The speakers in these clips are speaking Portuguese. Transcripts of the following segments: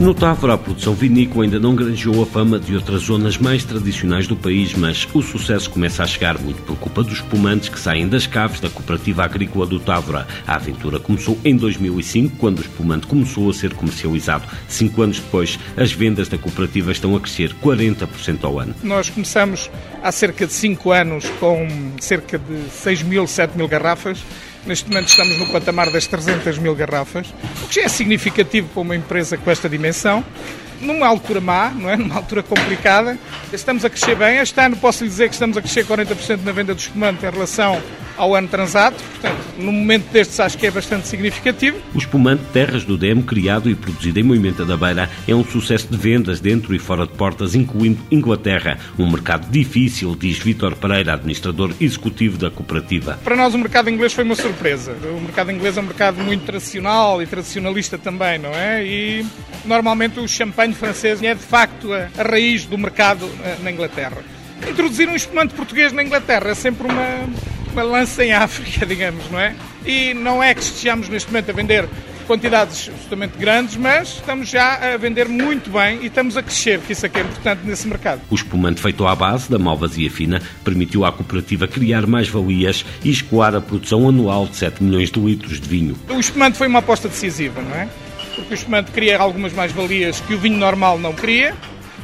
No Távora, a produção vinícola ainda não granjeou a fama de outras zonas mais tradicionais do país, mas o sucesso começa a chegar muito por culpa dos espumantes que saem das caves da Cooperativa Agrícola do Távora. A aventura começou em 2005, quando o espumante começou a ser comercializado. Cinco anos depois, as vendas da cooperativa estão a crescer 40% ao ano. Nós começamos há cerca de cinco anos com cerca de 6 mil, 7 mil garrafas Neste momento estamos no patamar das 300 mil garrafas, o que já é significativo para uma empresa com esta dimensão. Numa altura má, não é? numa altura complicada, estamos a crescer bem. Este ano posso lhe dizer que estamos a crescer 40% na venda do espumante em relação ao ano transato. Portanto, no momento destes, acho que é bastante significativo. O espumante Terras do Demo, criado e produzido em Moimenta da Beira, é um sucesso de vendas dentro e fora de portas, incluindo Inglaterra. Um mercado difícil, diz Vítor Pereira, administrador executivo da cooperativa. Para nós, o mercado inglês foi uma surpresa. O mercado inglês é um mercado muito tradicional e tradicionalista também, não é? E normalmente o champanhe francês é de facto a, raiz do mercado eh, na Inglaterra. Introduzir um espumante português na Inglaterra é sempre uma, uma lança em África, digamos, não é? E não é que estejamos neste momento a vender quantidades absolutamente grandes, mas estamos já a vender muito bem e estamos a crescer, que isso é que é importante nesse mercado. O espumante feito à base da malvasia fina permitiu à cooperativa criar mais valias e escoar a produção anual de 7 milhões de litros de vinho. O espumante foi uma aposta decisiva, não é? Porque o espumante cria algumas mais-valias que o vinho normal não cria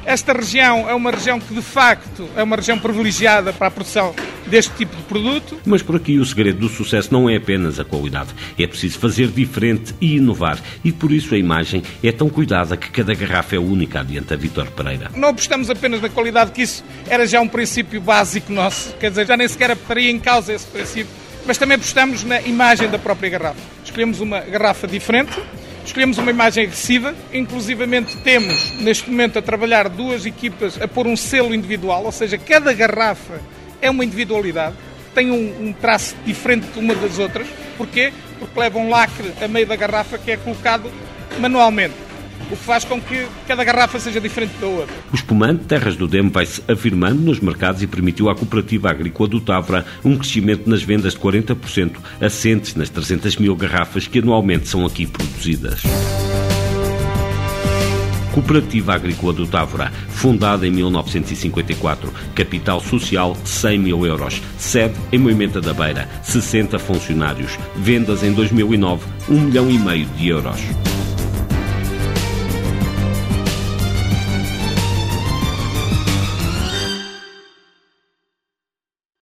esta região é uma região que, de facto, é uma região privilegiada para a produção deste tipo de produto. Mas por aqui o segredo do sucesso não é apenas a qualidade. É preciso fazer diferente e inovar. E por isso a imagem é tão cuidada que cada garrafa é única, adianta Vitor Pereira. Não apostamos apenas na qualidade, que isso era já um princípio básico nosso. Quer dizer, já nem sequer estaria em causa esse princípio. Mas também apostamos na imagem da própria garrafa. Escolhemos uma garrafa diferente, Escolhemos uma imagem agressiva, inclusivamente temos neste momento a trabalhar duas equipas a pôr um selo individual, ou seja, cada garrafa é uma individualidade, tem um, um traço diferente de uma das outras. Porquê? Porque leva um lacre a meio da garrafa que é colocado manualmente o que faz com que cada garrafa seja diferente da outra. O espumante Terras do Demo vai-se afirmando nos mercados e permitiu à Cooperativa Agrícola do Távora um crescimento nas vendas de 40%, assentes nas 300 mil garrafas que anualmente são aqui produzidas. Cooperativa Agrícola do Távora, fundada em 1954, capital social 100 mil euros, sede em Moimenta da Beira, 60 funcionários, vendas em 2009, 1 milhão e meio de euros.